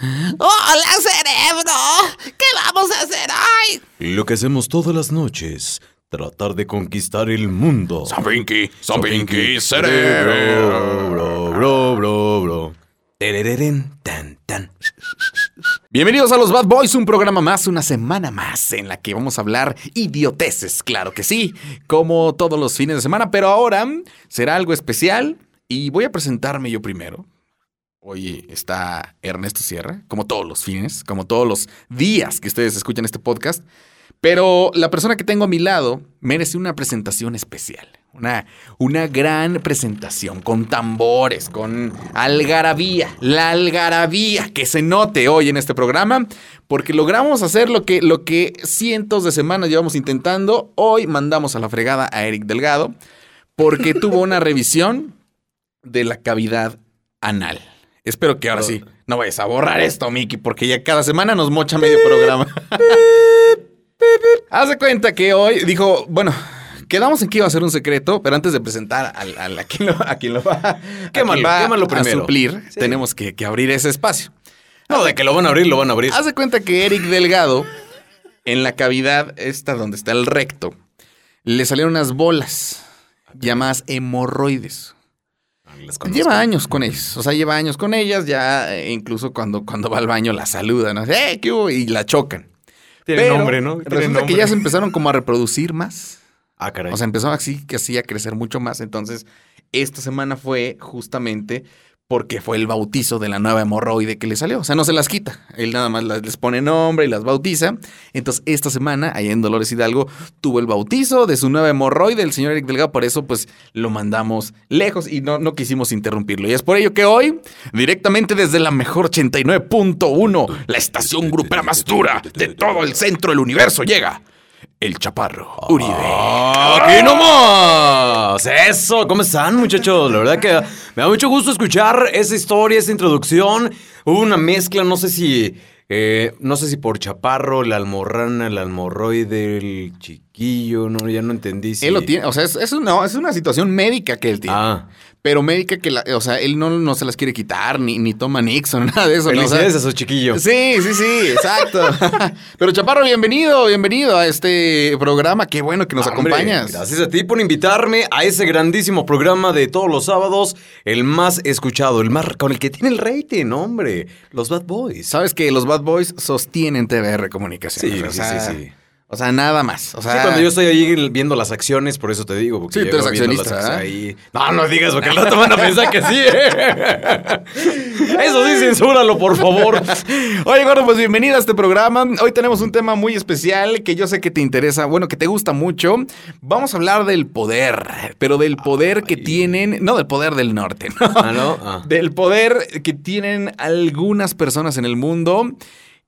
¡Hola, cerebro! ¿Qué vamos a hacer hoy? Lo que hacemos todas las noches, tratar de conquistar el mundo. Sapinky, Sapinky, cerebro. Bro, bro, bro, bro. Terereren, tan, tan. Bienvenidos a los Bad Boys, un programa más, una semana más en la que vamos a hablar idioteces, claro que sí, como todos los fines de semana, pero ahora será algo especial y voy a presentarme yo primero. Hoy está Ernesto Sierra, como todos los fines, como todos los días que ustedes escuchan este podcast. Pero la persona que tengo a mi lado merece una presentación especial. Una, una gran presentación con tambores, con algarabía, la algarabía que se note hoy en este programa, porque logramos hacer lo que, lo que cientos de semanas llevamos intentando. Hoy mandamos a la fregada a Eric Delgado porque tuvo una revisión de la cavidad anal. Espero que ahora sí no vayas a borrar esto, Miki, porque ya cada semana nos mocha medio programa. Haz de cuenta que hoy dijo, bueno, quedamos en que iba a ser un secreto, pero antes de presentar a, quien, lo, a quien lo va, quémalo, a, quémalo primero. a suplir, tenemos que, que, abrir ese espacio. No, de que lo van a abrir, lo van a abrir. Haz de cuenta que Eric Delgado, en la cavidad esta donde está el recto, le salieron unas bolas llamadas hemorroides. Lleva años con ellas, o sea, lleva años con ellas, ya eh, incluso cuando, cuando va al baño la saludan, ¿no? ¡Eh, qué hubo! Y la chocan. Tiene Pero nombre, ¿no? Tiene Resulta nombre. que ya se empezaron como a reproducir más. Ah, caray. O sea, empezó así, así a crecer mucho más. Entonces, esta semana fue justamente porque fue el bautizo de la nueva hemorroide que le salió. O sea, no se las quita. Él nada más les pone nombre y las bautiza. Entonces, esta semana, allá en Dolores Hidalgo, tuvo el bautizo de su nueva hemorroide, el señor Eric Delgado. Por eso, pues, lo mandamos lejos y no, no quisimos interrumpirlo. Y es por ello que hoy, directamente desde la mejor 89.1, la estación grupera más dura de todo el centro del universo, llega el Chaparro Uribe. ¡Aquí nomás! Eso, ¿cómo están, muchachos? La verdad que me da mucho gusto escuchar esa historia, esa introducción. Hubo una mezcla, no sé si. eh, no sé si por chaparro, la almorrana, el almorroide, el chiquillo, no, ya no entendí. Si... Él lo tiene, o sea, es, es una, es una situación médica que él tiene. Ah, Pero médica que, la, o sea, él no, no se las quiere quitar, ni, ni toma Nixon, nada de eso. ¿no? O sea, felicidades a su chiquillo. Sí, sí, sí, exacto. Pero Chaparro, bienvenido, bienvenido a este programa. Qué bueno que nos Hombre, acompañas. Gracias a ti por invitarme a ese grandísimo programa de todos los sábados, el más escuchado, el más con el que tiene el rating, hombre, los Bad Boys. Sabes que los Bad Boys sostienen TBR Comunicaciones. Sí, o sí, sea, sí, sí. O sea, nada más. O sea, Sí, cuando yo estoy ahí viendo las acciones, por eso te digo. Porque Sí, tú eres accionista, ahí. No, no digas, porque al rato van a pensar que sí. ¿eh? Eso sí, censúralo, por favor. Oye, Gordo, pues bienvenido a este programa. Hoy tenemos un tema muy especial que yo sé que te interesa, bueno, que te gusta mucho. Vamos a hablar del poder, pero del poder que tienen, no del poder del norte, ¿no? Ah, ¿no? Ah. Del poder que tienen algunas personas en el mundo.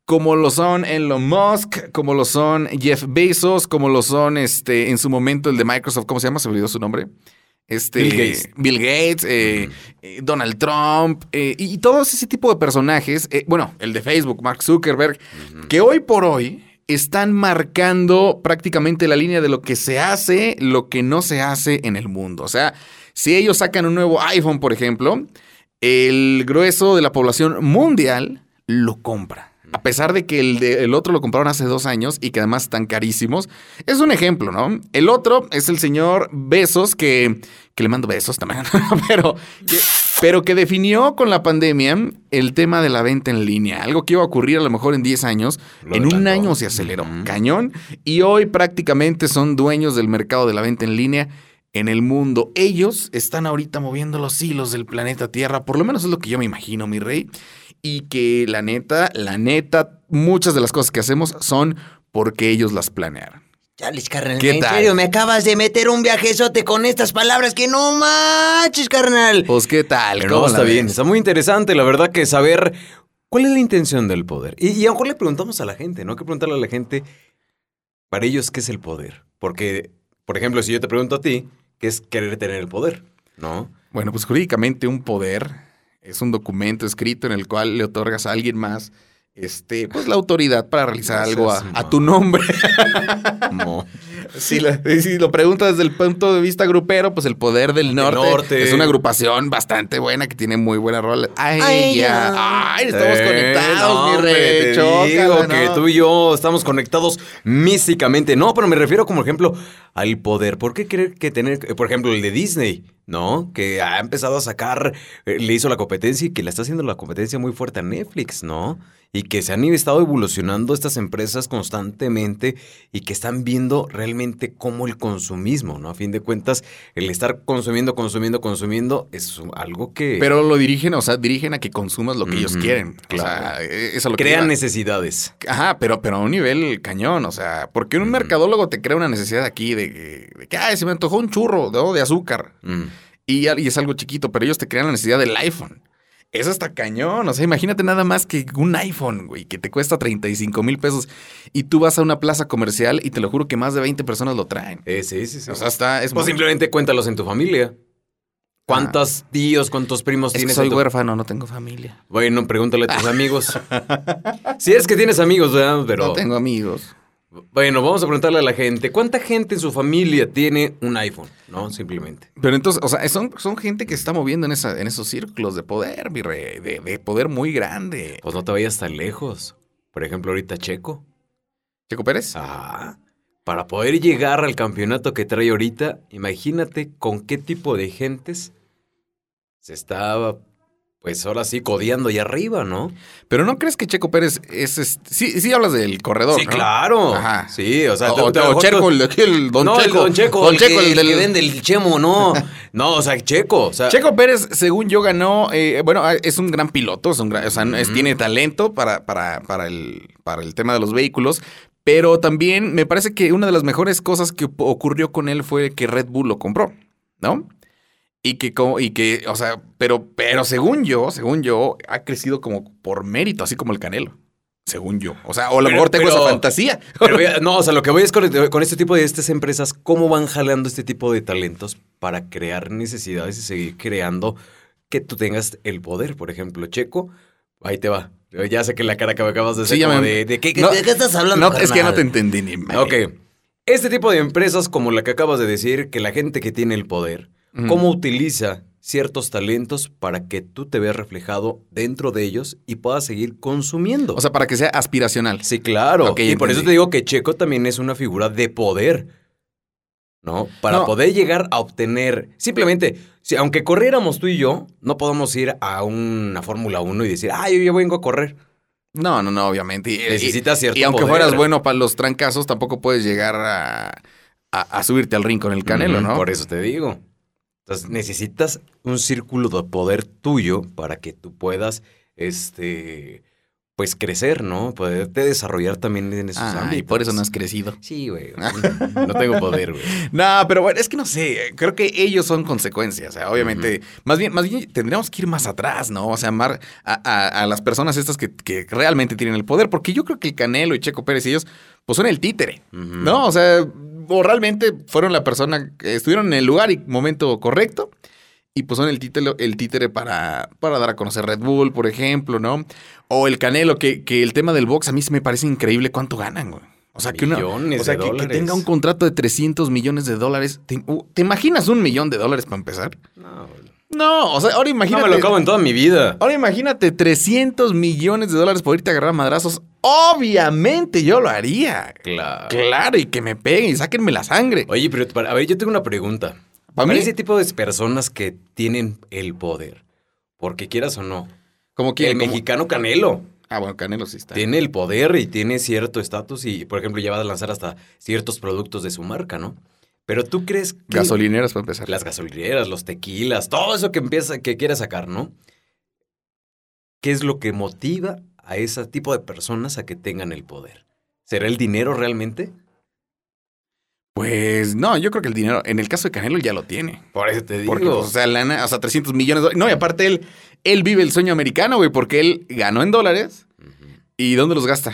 Como lo son Elon Musk, como lo son Jeff Bezos, como lo son este en su momento el de Microsoft, ¿cómo se llama? Se olvidó su nombre. Este, Bill Gates. Bill Gates, eh, eh, Donald Trump eh, y, y todos ese tipo de personajes. bueno, el de Facebook, Mark Zuckerberg, que hoy por hoy están marcando prácticamente la línea de lo que se hace, lo que no se hace en el mundo. O sea, si ellos sacan un nuevo iPhone, por ejemplo, el grueso de la población mundial lo compra. A pesar de que el, de- el otro lo compraron hace dos años y que además están carísimos. Es un ejemplo, ¿no? El otro es el señor Besos, que, que le mando besos también, pero, que, pero que definió con la pandemia el tema de la venta en línea. Algo que iba a ocurrir a lo mejor en 10 años. Lo en un año se aceleró. Cañón. Y hoy prácticamente son dueños del mercado de la venta en línea en el mundo. Ellos están ahorita moviendo los hilos del planeta Tierra, por lo menos es lo que yo me imagino, mi rey. Y que la neta, la neta, muchas de las cosas que hacemos son porque ellos las planearon. Chales, carnal. ¿Qué en tal? serio, me acabas de meter un viajezote con estas palabras que no manches, carnal. Pues, ¿qué tal? Pero ¿Cómo está bien, ves? está muy interesante, la verdad, que saber cuál es la intención del poder. Y, y a lo mejor le preguntamos a la gente, ¿no? Hay que preguntarle a la gente, para ellos, ¿qué es el poder? Porque, por ejemplo, si yo te pregunto a ti, ¿qué es querer tener el poder? ¿No? Bueno, pues jurídicamente un poder es un documento escrito en el cual le otorgas a alguien más este, pues la autoridad para realizar No algo a, a tu nombre. Mo. Si lo, si lo preguntas desde el punto de vista grupero, pues el poder del norte, norte. es una agrupación bastante buena que tiene muy buena rola. Ay, Ay, ya. ya. Ay, estamos Eh, conectados, no, mi rey. digo ¿no? que tú y yo estamos conectados místicamente. No, pero me refiero como ejemplo al poder. ¿Por qué creer que tener, por ejemplo, el de Disney, ¿no? Que ha empezado a sacar, eh, le hizo la competencia y que le está haciendo la competencia muy fuerte a Netflix, ¿no? Y que se han estado evolucionando estas empresas constantemente y que están viendo realmente cómo el consumismo, ¿no? A fin de cuentas, el estar consumiendo, consumiendo, consumiendo es algo que Pero lo dirigen, o sea, dirigen a que consumas lo que ellos quieren. claro. O sea, eso es a lo crean necesidades. Ajá, pero, pero a un nivel cañón, o sea, porque un mercadólogo te crea una necesidad aquí de, que- de que, ay, se me antojó un churro ¿no? de azúcar. Mm. Y, y es algo chiquito, pero ellos te crean la necesidad del iPhone. Eso está cañón. O sea, imagínate nada más que un iPhone, güey, que te cuesta 35 mil pesos y tú vas a una plaza comercial y te lo juro que más de 20 personas lo traen. Eh, sí, sí, sí. O sea, está. Es Pues muy- simplemente cuéntalos en tu familia. ¿Cuántos tíos, cuántos primos Es que tienes? soy tu- huérfano, no tengo familia. Bueno, pregúntale a tus amigos. si es que tienes amigos, ¿verdad? Pero No tengo amigos. Bueno, vamos a preguntarle a la gente. ¿Cuánta gente en su familia tiene un iPhone? No, simplemente. Pero entonces, o sea, son, son gente que se está moviendo en, esa, en esos círculos de poder, mi rey, de, de poder muy grande. Pues no te vayas tan lejos. Por ejemplo, ahorita Checo. Checo Pérez. Ah, para poder llegar al campeonato que trae ahorita, imagínate con qué tipo de gentes se estaba, pues ahora sí, codeando allá arriba, ¿no? Pero ¿no crees que Checo Pérez es... este- sí, sí hablas del corredor, Sí, ¿no? claro. Ajá. Sí, o sea, O, te- o- o Checo, el Don no, Checo. el Don Checo, Don el, Checo, que, el del... que vende el chemo, no. No, o sea, Checo, o sea, Checo Pérez, según yo, ganó. eh, bueno, ah, es un gran piloto, es un gran- o sea, es- tiene talento para, para, para, el, para el tema de los vehículos. Pero también me parece que una de las mejores cosas que ocurrió con él fue que Red Bull lo compró, ¿no? Y que, como, y que, o sea, pero, pero según yo, según yo, ha crecido como por mérito, así como el Canelo. Según yo. O sea, o a lo mejor tengo pero- esa fantasía. pero no, o sea, lo que voy es con, con este tipo de estas empresas, cómo van jalando este tipo de talentos para crear necesidades y seguir creando que tú tengas el poder. Por ejemplo, Checo, ahí te va. Ya sé que la cara que me acabas de hacer Sí, como me- de, de qué, No, ¿De qué estás hablando? No, es que no te entendí ni madre. Ok. Este tipo de empresas, como la que acabas de decir, que la gente que tiene el poder, Cómo utiliza ciertos talentos para que tú te veas reflejado dentro de ellos y puedas seguir consumiendo. O sea, para que sea aspiracional. sí, claro. Y por eso te digo que Checo también es una figura de poder. ¿No? Para No. poder llegar a obtener. Simplemente, si, aunque corriéramos tú y yo, no podemos ir a una Fórmula 1 y decir, ah, yo ya vengo a correr. No, no, no, obviamente. Y- Necesitas y- cierto Y aunque poder. fueras bueno para los trancazos, tampoco puedes llegar a, a- a subirte al ring con el canelo, ¿no? Por eso te digo. Entonces necesitas un círculo de poder tuyo para que tú puedas, este, pues crecer, ¿no? Poderte desarrollar también en esos Ah, ámbitos. y por eso no has crecido. Sí, güey. No tengo poder, güey. No, pero bueno, es que no sé, creo que ellos son consecuencias. O sea, obviamente, más bien, más bien tendríamos que ir más atrás, ¿no? O sea, amar a, a- a las personas estas que, que realmente tienen el poder, porque yo creo que el Canelo y Checo Pérez y ellos, pues son el títere. ¿no? O sea, o realmente fueron la persona que estuvieron en el lugar y momento correcto. Y pues son el títere, el títere para, para dar a conocer Red Bull, por ejemplo, ¿no? O el Canelo, que, que el tema del box a mí se me parece increíble cuánto ganan, güey. O sea, que, una, o sea que, tenga un contrato de 300 millones de dólares. ¿Te, uh, ¿te imaginas un millón de dólares para empezar? No, güey. No, o sea, ahora no imagínate. me lo acabo en toda mi vida. Ahora imagínate 300 millones de dólares por irte a agarrar madrazos. Obviamente yo lo haría. Claro. Claro, y que me peguen y sáquenme la sangre. Oye, pero para- a ver, yo tengo una pregunta. ¿Pa' Para mí? ese tipo de personas que tienen el poder, porque quieras o no, Como que el mexicano Canelo Ah, bueno, Canelo sí está. tiene el poder y tiene cierto estatus y, por ejemplo, ya va a lanzar hasta ciertos productos de su marca, ¿no? Pero tú crees que Gasolineras para empezar. las gasolineras, los tequilas, todo eso que empieza, que quiere sacar, ¿no? ¿Qué es lo que motiva a ese tipo de personas a que tengan el poder? ¿Será el dinero realmente? Pues no, yo creo que el dinero, en el caso de Canelo ya lo tiene. Por eso te digo. Porque, pues, o sea, lana, o sea, 300 millones de dólares. No, y aparte él, él vive el sueño americano, güey, porque él ganó en dólares. ¿Y dónde los gasta?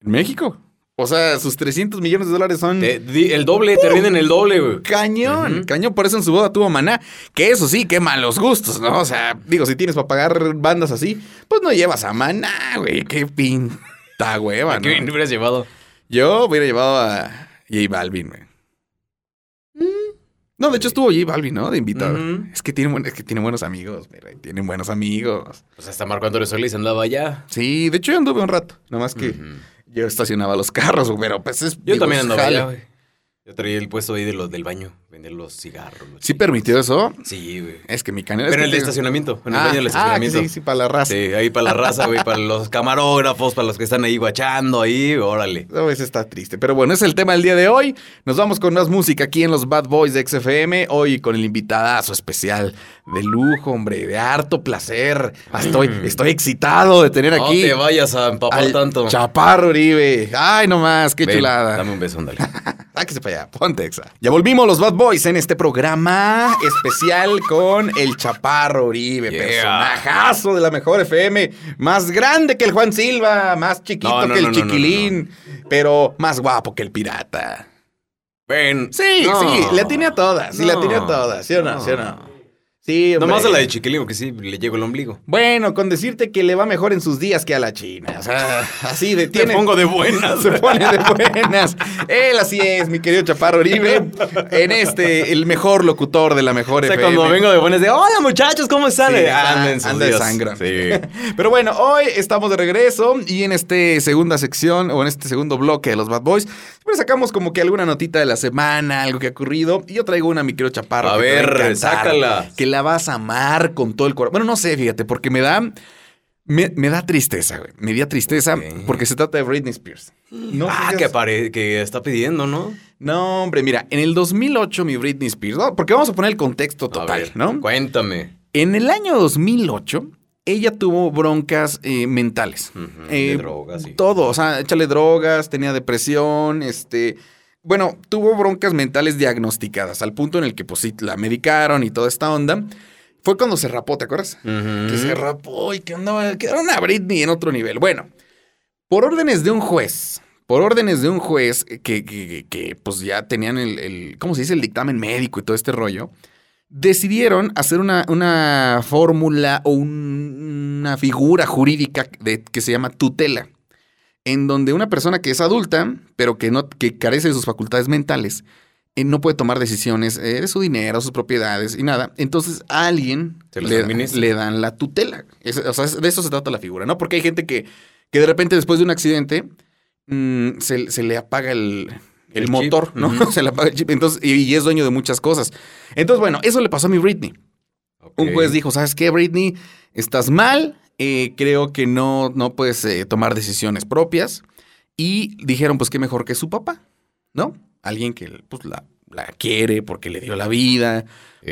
En México. O sea, sus 300 millones de dólares son Te- di- el doble, te rinden el doble, güey. cañón. Cañón, por eso en su boda tuvo maná. Que eso sí, qué malos gustos, ¿no? O sea, digo, si tienes para pagar bandas así, pues no llevas a maná, güey. Qué pinta hueva, ¿A ¿no? qué hubieras llevado? Yo hubiera llevado a. J Balvin, güey. No, de hecho estuvo J Balvin, ¿no? De invitado. Es que tiene, buen- es que tiene buenos amigos, güey. Tienen buenos amigos. Pues hasta Marco Antonio Solís andaba allá. Sí, de hecho yo anduve un rato. Nomás que Ujú. Yo estacionaba los carros, pero pues es. Yo digo, también andaba allá, güey. Yo traía el puesto ahí de los del baño, vender los cigarros. los ¿Sí permitió eso? Sí, güey. Es que mi canal. Pero es en el de estacionamiento, en el Ah, baño del ah, estacionamiento. sí, sí, para la raza. Sí, ahí para la raza, güey, para los camarógrafos, para los que están ahí guachando ahí, órale. A veces está triste. Pero bueno, es el tema del día de hoy. Nos vamos con más música aquí en los Bad Boys de XFM. Hoy con el invitadazo especial de lujo, hombre, de harto placer. Ah, Estoy, estoy excitado de tener No aquí te vayas a empapar tanto. Chaparro Uribe. Ay, nomás, qué Ven, chulada. Dame un beso, ándale. Sáquese para allá, ponte exa. Ya volvimos los Bad Boys en este programa especial con el Chaparro Uribe, Yeah. personajazo de la mejor FM, más grande que el Juan Silva, más chiquito No, no, que el no, no, no, Chiquilín, pero más guapo que el pirata. Ven. Sí, No. sí, le tiene a todas, sí, le No. tiene a todas, ¿sí o no? No. ¿Sí o no? Sí, hombre. Nomás a la de chiquilín, que sí, le llego el ombligo. Bueno, con decirte que le va mejor en sus días que a la China. O sea, así de Te tiene. pongo de buenas. Se pone de buenas. Él así es, mi querido Chaparro Uribe. En este, el mejor locutor de la mejor O sea, FM. cuando vengo de buenas de, hola muchachos, ¿cómo están? Sí, anda- en sus anda de sangra. Sí. Pero bueno, hoy estamos de regreso y en este segunda sección o en este segundo bloque de los Bad Boys, siempre sacamos como que alguna notita de la semana, algo que ha ocurrido. Y yo traigo una, mi querido Chaparro. A te ver, sácala. Que la vas a amar con todo el corazón. Bueno, no sé, fíjate, porque me da. Me, me da tristeza, güey. Me da tristeza porque se trata de Britney Spears. No ah, que, apare- que está pidiendo, ¿no? No, hombre, mira, en el 2008 mi Britney Spears, ¿no? porque vamos a poner el contexto total, ver, ¿no? Cuéntame. En el año 2008, ella tuvo broncas eh, mentales. Eh, de drogas, sí. Todo, o sea, échale drogas, tenía depresión, este... Bueno, tuvo broncas mentales diagnosticadas, al punto en el que pues sí, la medicaron y toda esta onda. Fue cuando se rapó, ¿te acuerdas? Que se rapó y que andaba, que era una Britney en otro nivel. Bueno, por órdenes de un juez, por órdenes de un juez que, que- que- que, pues ya tenían el, el- ¿cómo se dice? El dictamen médico y todo este rollo, decidieron hacer una, una fórmula o un- una figura jurídica de- que se llama tutela, en donde una persona que es adulta, pero que, no, que carece de sus facultades mentales, eh, no puede tomar decisiones eh, de su dinero, sus propiedades y nada. Entonces a alguien le, le dan la tutela. Es- o sea, de eso se trata la figura, ¿no? Porque hay gente que, que de repente después de un accidente mm, se, se le apaga el, el El chip. motor, ¿no? Se le apaga el chip. Entonces, y, y es dueño de muchas cosas. Entonces, bueno, eso le pasó a mi Britney. Un juez dijo, ¿sabes qué, Britney? Estás mal, eh, creo que no, no puedes eh, tomar decisiones propias. Y dijeron, pues qué mejor que su papá, ¿no? Alguien que pues, la, la quiere porque le dio la vida,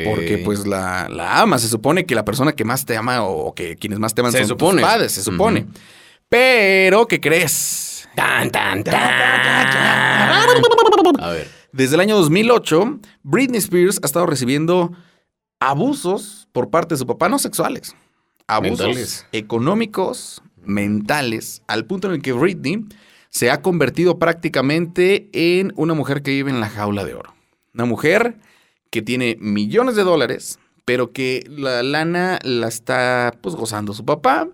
porque Eh. pues la, la ama. Se supone que la persona que más te ama o que quienes más te aman Se son supone. tus padres, se supone. Pero, ¿qué crees? Tan, tan, tan. A ver. Desde el año 2008, Britney Spears ha estado recibiendo abusos por parte de su papá, no sexuales. Abusos Mentales. económicos, mentales, al punto en el que Britney se ha convertido prácticamente en una mujer que vive en la jaula de oro. Una mujer que tiene millones de dólares, pero que la lana la está pues gozando su papá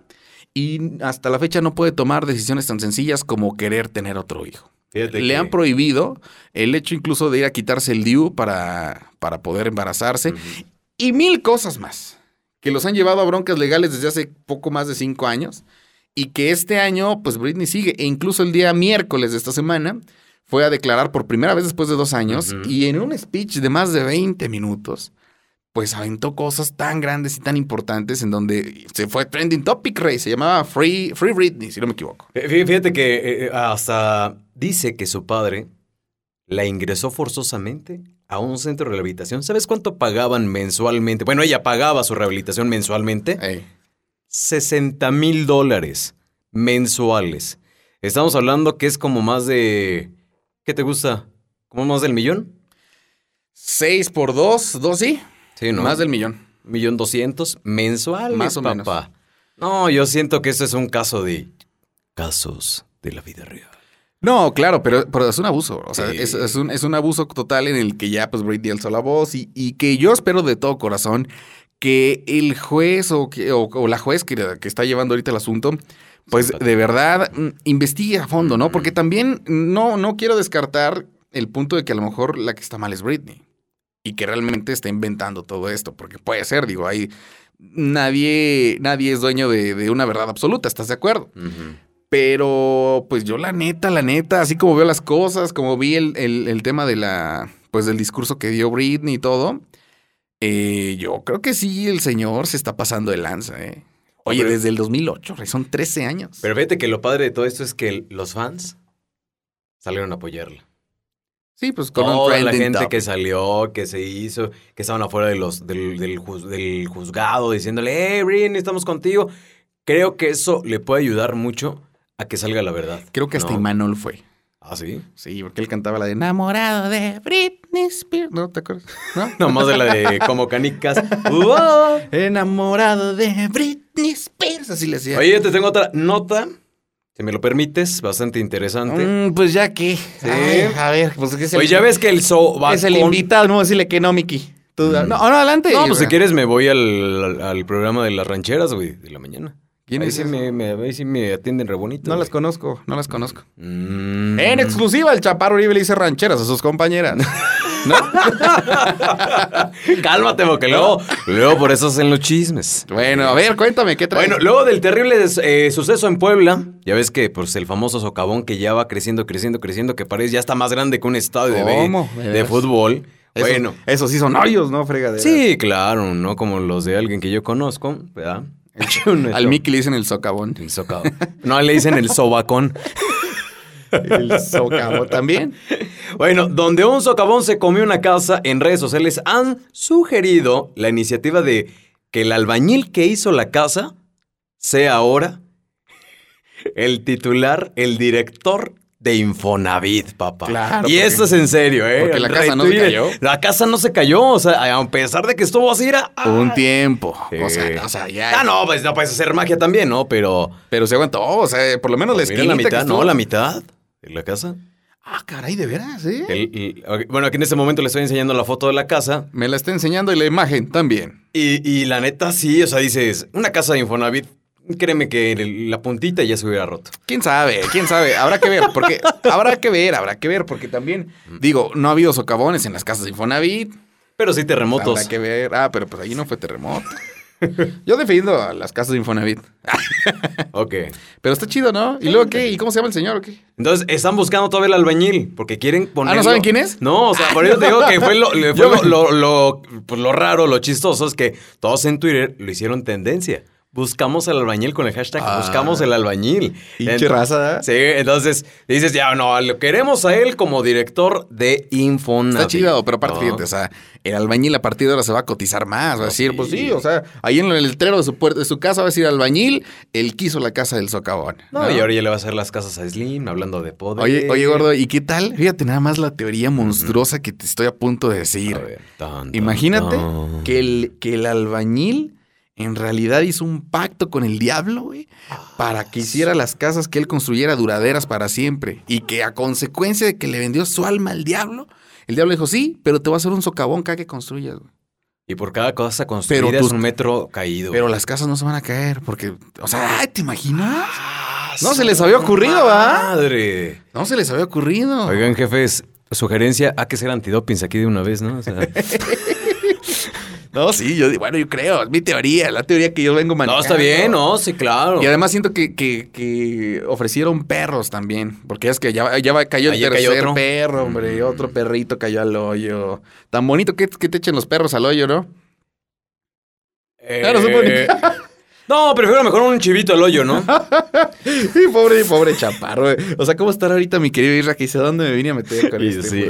y hasta la fecha no puede tomar decisiones tan sencillas como querer tener otro hijo. Fíjate Le que- han prohibido el hecho incluso de ir a quitarse el DIU para, para poder embarazarse y mil cosas más que los han llevado a broncas legales desde hace poco más de cinco años y que este año pues Britney sigue. E incluso el día miércoles de esta semana fue a declarar por primera vez después de dos años y en un speech de más de 20 minutos pues aventó cosas tan grandes y tan importantes en donde se fue trending topic, Rey, se llamaba Free, Free Britney, si no me equivoco. Fí- Fíjate que eh, eh, hasta dice que su padre la ingresó forzosamente a un centro de rehabilitación. ¿Sabes cuánto pagaban mensualmente? Bueno, ella pagaba su rehabilitación mensualmente. Ey. 60 mil dólares mensuales. Estamos hablando que es como más de... ¿Qué te gusta? ¿Como más del millón? Seis por dos, dos sí, Sí, ¿no? más del millón. millón doscientos mensuales, Más o menos. papá. No, yo siento que eso es un caso de casos de la vida real. No, claro, pero, pero es un abuso. O sea, Sí. es, es un, es un abuso total en el que ya pues Britney alzó la voz y, y que yo espero de todo corazón que el juez o, que, o, o la juez que, que está llevando ahorita el asunto, pues de verdad mm, investigue a fondo, ¿no? Porque también no, no quiero descartar el punto de que a lo mejor la que está mal es Britney. Y que realmente está inventando todo esto. Porque puede ser, digo, hay. Nadie, nadie es dueño de, de una verdad absoluta, ¿estás de acuerdo? Pero, pues yo la neta, la neta, así como veo las cosas, como vi el, el- el tema de la, pues del discurso que dio Britney y todo, eh, yo creo que sí, el señor se está pasando de lanza, ¿eh? Oye, Pero- desde el 2008, Rey, son 13 años. Pero fíjate que lo padre de todo esto es que los fans salieron a apoyarla. sí, pues con un Toda la gente que salió, que se hizo, que estaban afuera de los, del, del juz- del juzgado diciéndole, hey, Britney, estamos contigo. Creo que eso le puede ayudar mucho a que salga la verdad. Creo que hasta ¿no? Imanol fue. ¿Ah, sí? Sí, porque él cantaba la de enamorado de Britney Spears. ¿No te acuerdas? ¿No? Nomás de la de como canicas. Uah. enamorado de Britney Spears. Así le decía. Oye, te tengo otra nota, si me lo permites, bastante interesante. Mm, pues ya que. Ay, a ver, pues que es el, Oye, ya ves que el sobacón... es el invitado, no decirle que no, Miki. Tú, no, no, adelante. No, pues si quieres me voy al, al- al programa de las rancheras, güey, de la mañana. ¿Quién ahí es sí me, me- ahí sí me atienden re bonito. No las conozco, no las conozco. Mm. En exclusiva, el Chaparro Uribe le dice rancheras a sus compañeras. Cálmate, porque luego, luego por eso hacen los chismes. bueno, a ver, cuéntame, ¿qué traes? Bueno, luego del terrible eh, suceso en Puebla, ya ves que pues el famoso socavón que ya va creciendo, creciendo, creciendo, que parece ya está más grande que un estadio de, ¿Cómo? de, ¿De de veras? fútbol. Bueno, Esos sí son hoyos, ¿no? Fregadera. sí, claro, no como los de alguien que yo conozco, ¿verdad? Al Miki le dicen el socavón. el socavón. No, le dicen el sobacón. El socavón también. Bueno, donde un socavón se comió una casa, en redes sociales han sugerido la iniciativa de que el albañil que hizo la casa sea ahora el titular, el director de Infonavit, papá. Claro, Y porque- esto es en serio, ¿eh? porque la casa no se cayó. La casa no se cayó, o sea, a pesar de que estuvo así, era... Un tiempo. Sí. O sea, o sea, ya. Ah, no, pues no puedes hacer magia también, ¿no? Pero... Pero se aguantó, o sea, por lo menos la esquinita la que mitad, ¿no? La mitad de la casa. Ah, caray, de veras, ¿eh? El- el- ok, bueno, aquí en este momento le estoy enseñando la foto de la casa. Me la está enseñando y la imagen también. Y, y la neta, sí, o sea, dices, una casa de Infonavit, créeme que la puntita ya se hubiera roto. ¿Quién sabe? ¿Quién sabe? Habrá que ver, porque habrá que ver, habrá que ver, porque también, digo, no ha habido socavones en las casas de Infonavit. Pero sí terremotos. Habrá que ver. Ah, pero pues ahí no fue terremoto. Yo defiendo a las casas de Infonavit. Ok. Pero está chido, ¿no? ¿Y luego qué? ¿Y cómo se llama el señor o qué? Entonces, están buscando todavía el albañil, porque quieren poner. ¿Ah, no saben quién es? No, o sea, por eso te digo que fue, lo, le- fue lo, lo- lo- pues, lo raro, lo chistoso, es que todos en Twitter lo hicieron tendencia. Buscamos el albañil con el hashtag Ah. buscamos el albañil. Pinche raza, ¿eh? Sí, entonces dices, ya no, lo queremos a él como director de Infonavit. Está chido, pero aparte, No. fíjate, o sea, el albañil a partir de ahora se va a cotizar más. Va a decir, sí. pues sí, o sea, ahí en el letrero de su puerta, de su casa va a decir albañil, el quiso la casa del socavón. No, y ahora ya le va a hacer las casas a Slim, hablando de poder. Oye, oye, gordo, ¿y qué tal? Fíjate nada más la teoría monstruosa que te estoy a punto de decir. A ver, tan, tan, Imagínate tan. que el, que el albañil en realidad hizo un pacto con el diablo, güey, para que hiciera las casas que él construyera duraderas para siempre. Y que a consecuencia de que le vendió su alma al diablo, el diablo dijo, sí, pero te va a hacer un socavón cada que construyas, güey. Y por cada cosa construida Pero es tus- un metro caído. Pero las casas no se van a caer, porque, o sea, ay, ¿te imaginas? Ah, No se les había ocurrido, ¿va? Madre. No se les había ocurrido. Oigan, jefes, sugerencia, hay que ser antidopings aquí de una vez, ¿no? O sea, No, sí, yo, bueno, yo creo, es mi teoría, la teoría que yo vengo manejando. no, está bien, ¿no? Sí, claro. Y además siento que, que- que ofrecieron perros también. Porque es que ya, ya cayó el cayó tercer perro, hombre. Mm. Otro perrito cayó al hoyo. Tan bonito que, que te echen los perros al hoyo, ¿no? Eh, Claro, supone- No, prefiero mejor un chivito al hoyo, ¿no? Y pobre, pobre chaparro. O sea, ¿cómo estar ahorita mi querido Isra que dice dónde me vine a meter con Y este sí.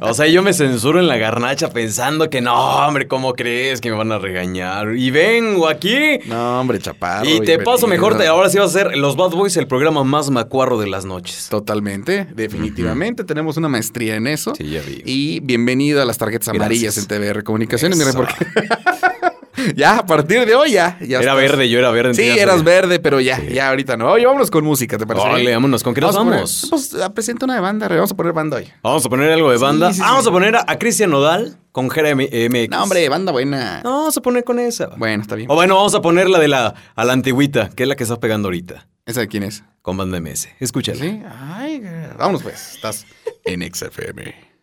O sea, yo me censuro en la garnacha pensando que no, hombre, ¿cómo crees que me van a regañar? Y vengo aquí. No, hombre, chaparro. y te paso mejor, te- ahora sí va a ser Los Bad Boys, el programa más macuarro de las noches. Totalmente, definitivamente. Tenemos una maestría en eso. Sí, ya vi. Y bienvenido a las tarjetas amarillas en TVR Comunicaciones. Mira, porque ya, a partir de hoy ya. ya Era estás- verde, yo era verde. Sí, eras sabía. verde, pero ya, ya ahorita no. Oye, vámonos con música, ¿te parece? Órale, vámonos, ¿con qué nos a poner- vamos? Pues presenta una de banda, vamos a poner banda hoy. Vamos a poner algo de banda. sí, sí. Vamos a poner a, a Cristian Nodal con Jeremy MX. No, hombre, banda buena. No, vamos a poner con esa. Bueno, está bien. O bueno, vamos a poner la de la a la antigüita, que es la que está pegando ahorita. ¿Esa de quién es? con Banda MS. Escúchalo. ¿Sí? Ay, vámonos pues. Estás en XFM.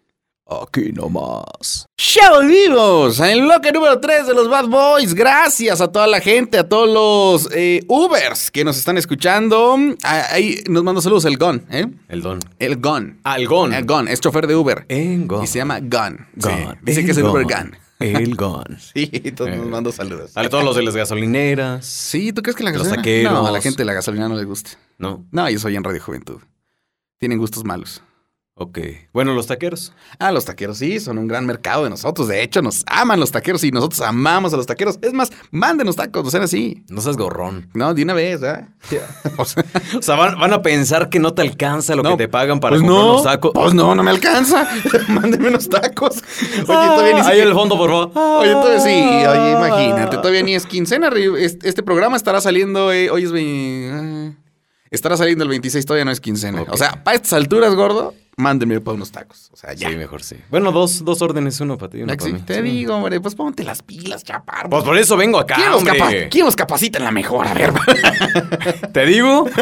Aquí nomás. Ya volvimos en el bloque número 3 de los Bad Boys. Gracias a toda la gente, a todos los eh, Ubers que nos están escuchando. Ah, Ahí nos manda saludos el Gon, ¿eh? El don. El Gon. Ah, el Gon. El Gon, es chofer de Uber. En Gon. Y se llama Gun. Sí, Gon. Dice que es el Uber Gun. El Gon. Sí, entonces nos mando saludos. A todos los de las gasolineras. Sí, ¿tú crees que la Los gasolina? taqueros. No, a la gente de la gasolina no le gusta. No. No, yo soy en Radio Juventud. Tienen gustos malos. Ok. Bueno, los taqueros. Ah, los taqueros sí, son un gran mercado de nosotros. De hecho, nos aman los taqueros y nosotros amamos a los taqueros. Es más, mándenos tacos, no sean así. No seas gorrón. No, de una vez, ¿eh? O sea, O sea, van, van a pensar que no te alcanza lo no, que te pagan para pues comprar no, unos tacos. Pues no, no me alcanza. Mándenme unos tacos. Oye, todavía ni Ahí siquiera- el fondo, por favor. Oye, todavía sí, oye, imagínate, todavía ni es quincena. Este, este programa estará saliendo, eh, hoy es... ve- ah, estará saliendo el 26, todavía no es quincena. Ok. O sea, para estas alturas, gordo, mándenme para unos tacos. O sea, ya. Sí, mejor sí. Bueno, dos, dos órdenes, uno para ti y uno para mí. te Sí. digo, hombre, pues ponte las pilas, chaparro. Pues por eso vengo acá, ¿Quién, nos hombre. capa- quién nos capacita en la mejor? A ver. ¿Te digo?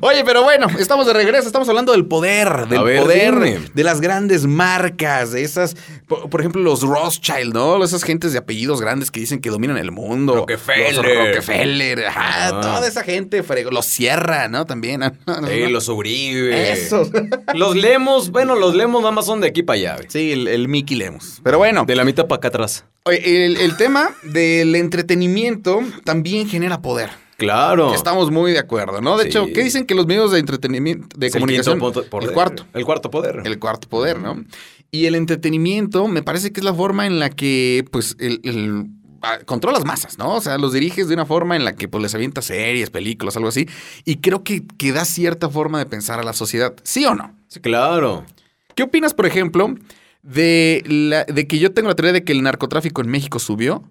Oye, pero bueno, estamos de regreso. Estamos hablando del poder, del ver, poder dime. de las grandes marcas, de esas, por, por ejemplo, los Rothschild, ¿no? Esas gentes de apellidos grandes que dicen que dominan el mundo. Rockefeller. Los Rockefeller, ajá, Ah. toda esa gente. Los Sierra, ¿no? También. Sí, los Uribe. Esos. Los Lemos, bueno, los Lemos nada más son de aquí para allá. Sí, el, el Mickey Lemos. Pero bueno, De la mitad para acá atrás. el tema del entretenimiento también genera poder. Claro. Estamos muy de acuerdo, ¿no? De Sí. hecho, ¿qué dicen que los medios de entretenimiento, de Es el comunicación? poder. el cuarto. El cuarto poder. El cuarto poder, ¿no? Y el entretenimiento me parece que es la forma en la que, pues, el, el- ah, controlas masas, ¿no? O sea, los diriges de una forma en la que, pues, les avientas series, películas, algo así. Y creo que, que da cierta forma de pensar a la sociedad. ¿Sí o no? Sí, claro. ¿Qué opinas, por ejemplo, de, la, de que yo tengo la teoría de que el narcotráfico en México subió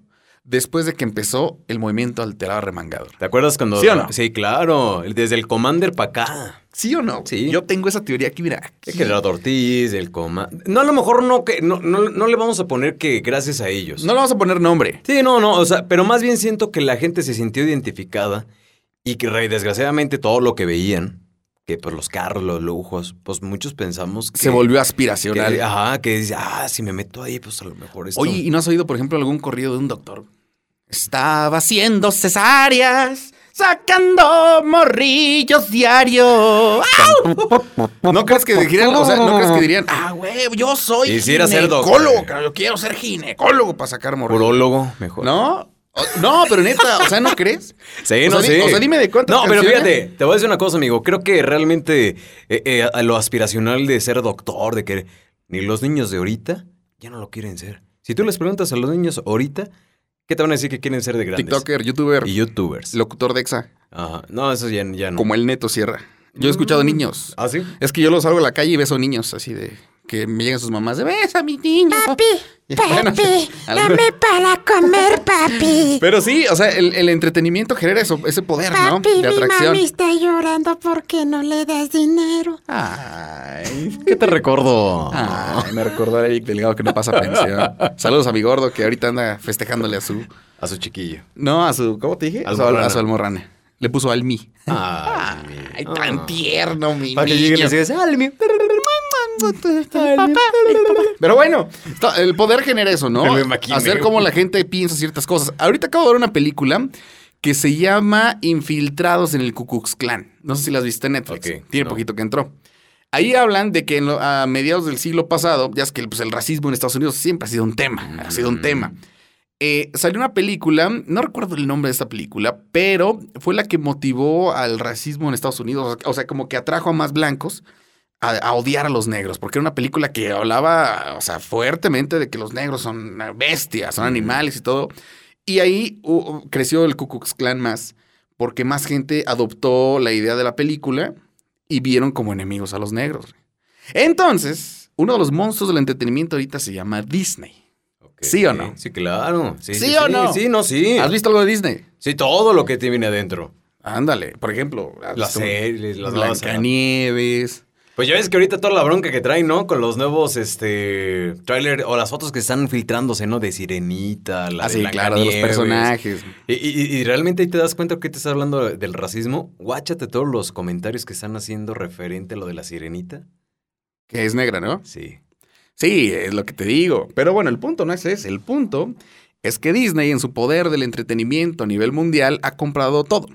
después de que empezó el movimiento alterado remangado? ¿Te acuerdas cuando.? ¿Sí o no? Sí, claro. Desde el Commander para acá. ¿Sí o no? Sí. Yo tengo esa teoría aquí, mira. Es aquí. que Gerardo Ortiz, el Commander. No, a lo mejor no, que no, no, no le vamos a poner que gracias a ellos. No le vamos a poner nombre. Sí, no, no, o sea, pero más bien siento que la gente se sintió identificada y que re- desgraciadamente todo lo que veían, que pues los carros, los lujos, pues muchos pensamos que... Se volvió que- aspiracional. ajá, que dice, ah, si me meto ahí, pues a lo mejor esto... Oye, ¿y no has oído, por ejemplo, algún corrido de un doctor? Estaba haciendo cesáreas, sacando morrillos diario. ¿No crees que dirían, o sea, no crees que dirían, ah, güey, yo soy Quisiera ser ginecólogo, cabrón, yo quiero ser ginecólogo para sacar morrillos. Urólogo, mejor. ¿No? No, pero neta, o sea, ¿no crees? Sí, O no sea, di- sé. o sea, dime de cuántas No, pero canciones- fíjate, te voy a decir una cosa, amigo. Creo que realmente eh, eh, a lo aspiracional de ser doctor, de que ni los niños de ahorita ya no lo quieren ser. Si tú les preguntas a los niños ahorita, ¿qué te van a decir que quieren ser de grandes? TikToker, youtuber, Y youtubers. locutor de EXA, Ajá. No, eso ya, ya no. como el Neto Sierra. Yo he escuchado niños. ¿Ah, sí? Es que yo los salgo a la calle y beso niños así de que me llegan sus mamás de besa a mi niño. Papi, Bueno, papi, dame para comer, papi. Pero sí, o sea, el, el entretenimiento genera eso, ese poder, ¿no? Papi, De mi atracción. mami está llorando porque no le das dinero. Ay, ¿Qué te recuerdo? ay, me recordó a Eric Delgado que no pasa pensión. Saludos a mi gordo que ahorita anda festejándole a su. A su chiquillo. No, a su. ¿Cómo te dije? A su, Almorrana. a su almorrana. Le puso al mí. Ay, tan tierno, mi Para que lleguen y digas, "Ay, mi- Pero bueno, el poder genera eso, ¿no? Hacer como la gente piensa ciertas cosas. Ahorita acabo de ver una película que se llama Infiltrados en el Ku Klux Klan. No sé si las viste en Netflix. Tiene no. poquito que entró. Ahí hablan de que en lo- a mediados del siglo pasado, ya es que pues, el racismo en Estados Unidos siempre ha sido un tema, ha sido un Mm. tema. Eh, salió una película, no recuerdo el nombre de esta película, pero fue la que motivó al racismo en Estados Unidos. O sea, como que atrajo a más blancos a, a odiar a los negros, porque era una película que hablaba, o sea, fuertemente de que los negros son bestias, son animales y todo. Y ahí uh, creció el Ku Klux Klan más, porque más gente adoptó la idea de la película y vieron como enemigos a los negros. Entonces, uno de los monstruos del entretenimiento ahorita se llama Disney. ¿Sí o no? Sí, claro. Sí, ¿Sí o no? Sí, no, sí. ¿Has visto algo de Disney? Sí, todo lo que te viene adentro. Ándale, por ejemplo, ¿has Las series, las Blancanieves, Pues ya ves que ahorita toda la bronca que traen, ¿no? Con los nuevos, este, tráiler o las fotos que están filtrándose, ¿no? De Sirenita, la Ah, de sí, claro, de los personajes. Y, y- y realmente ahí te das cuenta que te estás hablando del racismo. Guáchate todos los comentarios que están haciendo referente a lo de la Sirenita. Que es negra, ¿no? Sí. Sí, es lo que te digo. Pero bueno, el punto no es ese. El punto es que Disney, en su poder del entretenimiento a nivel mundial, ha comprado todo.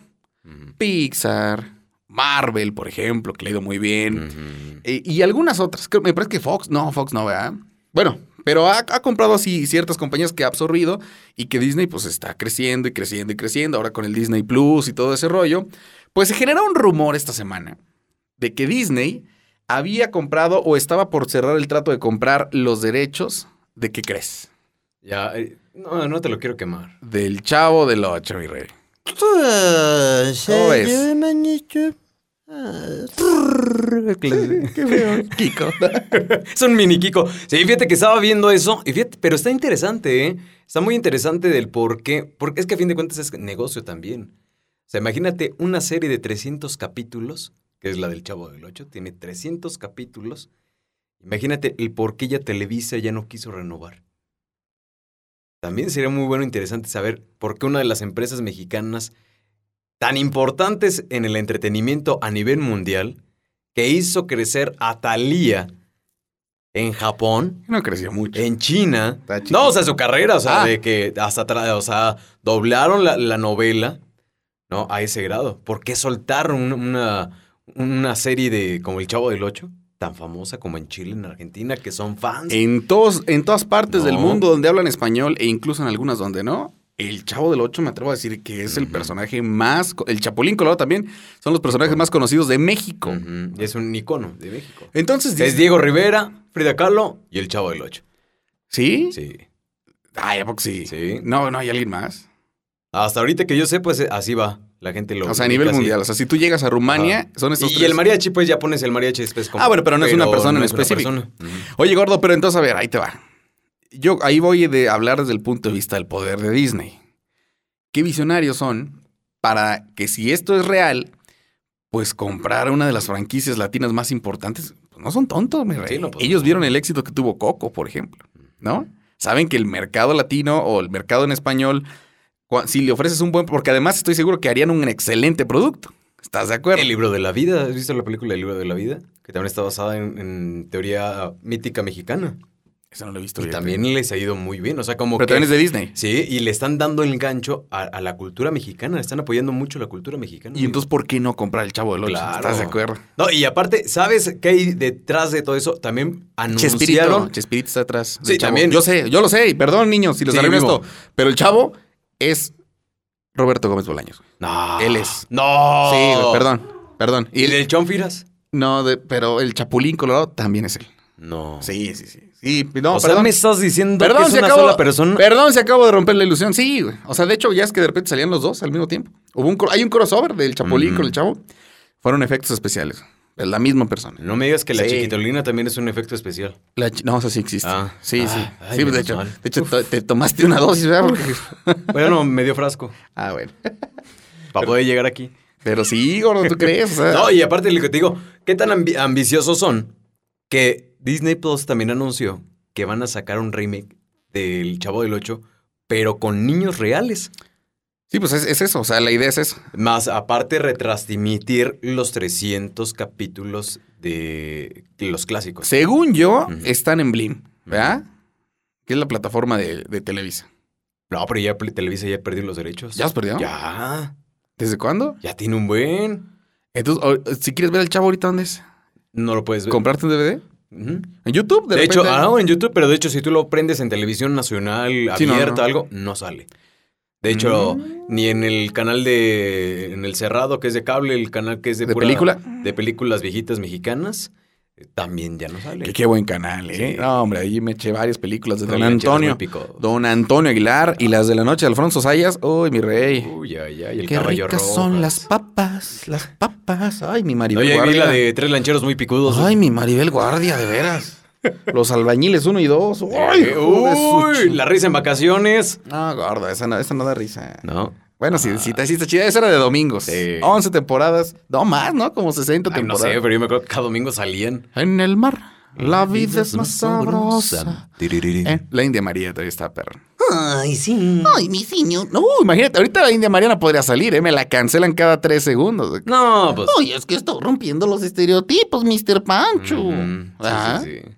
Pixar, Marvel, por ejemplo, que le ha ido muy bien. Eh, y algunas otras. Creo- Me parece que Fox. No, Fox no, ¿verdad? Bueno, pero ha, ha comprado así ciertas compañías que ha absorbido y que Disney pues está creciendo y creciendo y creciendo. Ahora con el Disney Plus y todo ese rollo. Pues se genera un rumor esta semana de que Disney había comprado o estaba por cerrar el trato de comprar los derechos de qué crees? Ya, eh, no, no te lo quiero quemar. Del chavo del 8, mi rey. Pues, ¿Cómo eh, manito. Ah, Qué feo, Kiko. Es un mini Kiko. Sí, fíjate que estaba viendo eso. Y fíjate, pero está interesante, ¿eh? Está muy interesante del por qué. Porque es que a fin de cuentas es negocio también. O sea, imagínate una serie de 300 capítulos, que es la del Chavo del 8, tiene 300 capítulos. Imagínate el por qué ya Televisa ya no quiso renovar. También sería muy bueno e interesante saber por qué una de las empresas mexicanas tan importantes en el entretenimiento a nivel mundial, que hizo crecer a Thalía en Japón, No creció mucho. en China. No, o sea, su carrera, o sea, Ah. de que hasta atrás, o sea, doblaron la, la novela, ¿no? A ese grado. ¿Por qué soltaron una, una, una serie de como El Chavo del Ocho? Tan famosa como en Chile, en Argentina, que son fans. En, todos, en todas partes del mundo donde hablan español e incluso en algunas donde no, el Chavo del 8 me atrevo a decir que es el personaje más... El Chapulín Colorado también son los personajes más conocidos de México. Es un icono de México. Entonces, Es Diego Rivera, Frida Kahlo y El Chavo del Ocho. ¿Sí? Sí. Ay, ¿a poco sí? Sí. No, no hay alguien más. Hasta ahorita que yo sé, pues así va. La gente lo o sea, a nivel así. mundial. O sea, si tú llegas a Rumania, son estos Y, tres. el mariachi, pues ya pones el mariachi después como. Ah, bueno, pero no es una persona en es específico. persona. Oye, gordo, pero entonces, a ver, ahí te va. Yo ahí voy de hablar desde el punto de vista del poder de Disney. ¿Qué visionarios son para que si esto es real, pues comprar una de las franquicias latinas más importantes? Pues no son tontos, mi rey. Sí, no, pues, Ellos vieron el éxito que tuvo Coco, por ejemplo, ¿no? Saben que el mercado latino o el mercado en español, si le ofreces un buen... Porque además estoy seguro que harían un excelente producto. ¿Estás de acuerdo? El libro de la vida. ¿Has visto la película El libro de la vida? Que también está basada en, en teoría mítica mexicana. Eso no lo he visto Y bien. también les ha ido muy bien. O sea, como Pero que. también es de Disney. Sí, y le están dando el gancho a, a la cultura mexicana. Están apoyando mucho la cultura mexicana. Y entonces, ¿por qué no comprar el Chavo del Ocho? Claro. ¿Estás de acuerdo? No, y aparte, ¿sabes qué hay detrás de todo eso? También Chespirito. anunciaron. Chespirito está atrás. Sí, también. Yo sé, yo lo sé. Y perdón, niños, si les Sí, esto. Pero el chavo es Roberto Gómez Bolaños. No. Él es. No. Sí, güey, perdón. Perdón. ¿Y el del Chonfiras? No, de- pero el Chapulín Colorado también es él. No. Sí, sí, sí. Sí, no, o sea, perdón. me estás diciendo Perdón, que es una acabó, sola persona. Perdón, se acabo de romper la ilusión. Sí, güey. O sea, de hecho, ya es que de repente salían los dos al mismo tiempo. Hubo un, hay un crossover del Chapulín Ujú. con el chavo. Fueron efectos especiales. Es la misma persona. No me digas que la Sí. chiquitolina también es un efecto especial. La no, eso sí existe. Ah. sí, sí. Ah, ay, sí, de hecho, mal. de hecho te tomaste una dosis, ¿verdad? Porque- Bueno, medio frasco. ah, bueno. Para poder llegar aquí. Pero sí, gordo, ¿tú crees? O sea, No, y aparte lo que te digo, ¿qué tan ambi- ambiciosos son? Que Disney Plus también anunció que van a sacar un remake del Chavo del Ocho, pero con niños reales. Sí, pues es, es eso. O sea, la idea es eso. Más aparte retransmitir los 300 capítulos de los clásicos. Según yo, están en Blim, ¿verdad? Que es la plataforma de, de Televisa. No, pero ya Televisa ya perdió los derechos. ¿Ya los perdió? Ya. ¿Desde cuándo? Ya tiene un buen. Entonces, o- si quieres ver el chavo ahorita, ¿dónde es? No lo puedes ver. ¿Comprarte un DVD? ¿En YouTube? De, repente? hecho, ah, en YouTube, pero de hecho, si tú lo prendes en televisión nacional Sí, no, abierta, no. algo, no sale. De hecho, Mm. ni en el canal de. En el Cerrado, que es de cable, el canal que es de. ¿De pura- película? De películas viejitas mexicanas, eh, también ya no sale. Que qué buen canal, ¿eh? Sí. No, hombre, ahí me eché varias películas de Don Antonio. Don Antonio Aguilar y las de la noche de Alfonso Sayas. Uy, mi rey. Uy, ay, ay, el qué caballo ricas rojas. son las papas, las papas. Ay, mi Maribel Oye, vi Guardia. la de tres lancheros muy picudos. Ay, mi Maribel Guardia, de veras. Los albañiles uno y dos. Eh, uy, la risa en vacaciones. No, gordo, esa no, esa no da risa. No. Bueno, sí, sí, sí está chida. Esa era de domingos. Sí. 11 temporadas. No más, ¿no? Como 60 Ay, no temporadas. sé, pero yo me acuerdo que cada domingo salían. En el mar, la vida es más sabrosa. Eh, La India María todavía está perra. Ay, sí. Ay, mi señor. No, imagínate, ahorita la India María no podría salir, ¿eh? Me la cancelan cada tres segundos. No, pues. Ay, es que estoy rompiendo los estereotipos, Mr. Pancho. Sí, Ajá. sí, sí.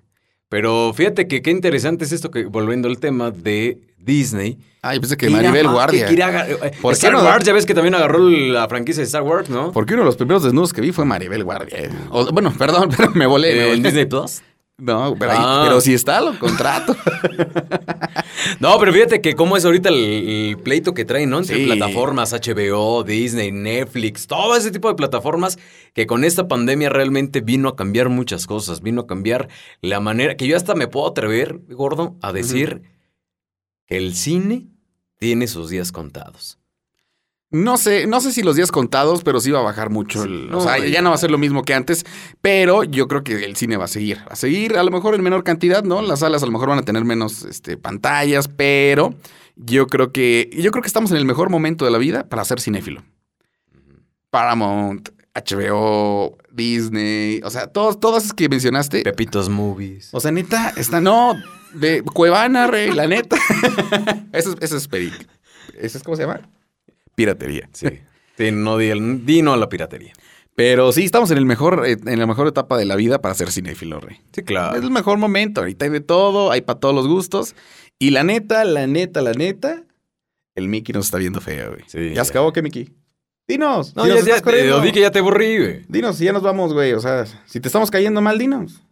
Pero fíjate que qué interesante es esto que, volviendo al tema de Disney. Ay, pensé que Maribel Guardia. que eh, ¿Por qué Star no? Wars, ya ves que también agarró la franquicia de Star Wars, ¿no? Porque uno de los primeros desnudos que vi fue Maribel Guardia. O- bueno, perdón, pero me volé. ¿En Disney Plus? No, pero, ahí- Ah. pero si está, lo contrato. No, pero fíjate que cómo es ahorita el, el pleito que traen, ¿no? Entre Sí. plataformas, HBO, Disney, Netflix, todo ese tipo de plataformas que con esta pandemia realmente vino a cambiar muchas cosas, vino a cambiar la manera que yo hasta me puedo atrever, gordo, a decir que el cine tiene sus días contados. No sé, no sé si los días contados, pero sí va a bajar mucho. el- no, o sea, ya no va a ser lo mismo que antes, pero yo creo que el cine va a seguir. Va a seguir, a lo mejor en menor cantidad, ¿no? Las salas a lo mejor van a tener menos este, pantallas, pero yo creo que yo creo que estamos en el mejor momento de la vida para ser cinéfilo. Paramount, HBO, Disney, o sea, todos, todas esas que mencionaste. Pepitos Movies. O sea, neta, está, no, de Cuevana, rey, la neta. eso, es- eso es peric. ¿Eso es cómo se llama? Piratería. Sí. Sí, no di, el- di no a la piratería. Pero sí, estamos en el mejor, eh, en la mejor etapa de la vida para ser cinéfilo, rey. Sí, claro. Es el mejor momento. Ahorita hay de todo, hay para todos los gustos. Y la neta, la neta, la neta, el Mickey nos está viendo feo, güey. Sí, ¿Ya se acabó qué, Mickey? Dinos. No, ya, ya, estás corriendo. te- di que ya te aburrí, güey. Dinos, si ya nos vamos, güey. O sea, si te estamos cayendo mal, dinos.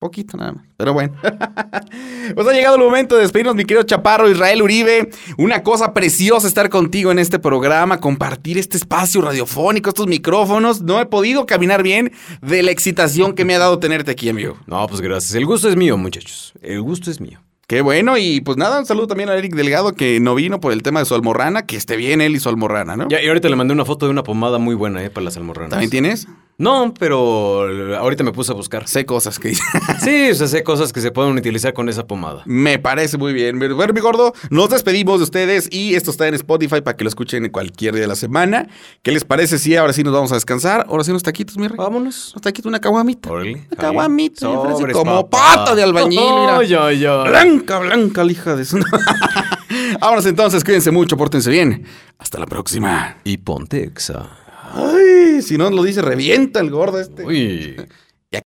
Poquito nada más. Pero bueno. pues ha llegado el momento de despedirnos, mi querido Chaparro Israel Uribe. Una cosa preciosa estar contigo en este programa, compartir este espacio radiofónico, estos micrófonos. No he podido caminar bien de la excitación que me ha dado tenerte aquí, amigo. No, pues gracias. El gusto es mío, muchachos. El gusto es mío. Qué bueno, y pues nada, un saludo también a Eric Delgado que no vino por el tema de su almorrana, que esté bien él y su almorrana, ¿no? Ya, y ahorita le mandé una foto de una pomada muy buena, ¿eh? Para las almorranas. ¿También tienes? No, pero ahorita me puse a buscar. Sé cosas que. Sí, o sea, sé cosas que se pueden utilizar con esa pomada. Me parece muy bien. Bueno, mi gordo, nos despedimos de ustedes y esto está en Spotify para que lo escuchen en cualquier día de la semana. ¿Qué les parece si ahora sí nos vamos a descansar? Ahora sí unos taquitos, mi rey. Vámonos. Unos taquitos, una caguamita. Una caguamita, Sobres, como pata de albañil, mira. Blanca, blanca, la hija de su... Vámonos entonces, cuídense mucho, pórtense bien. Hasta la próxima. Y ponte exa. Ay, si no lo dice, revienta el gordo este. Uy.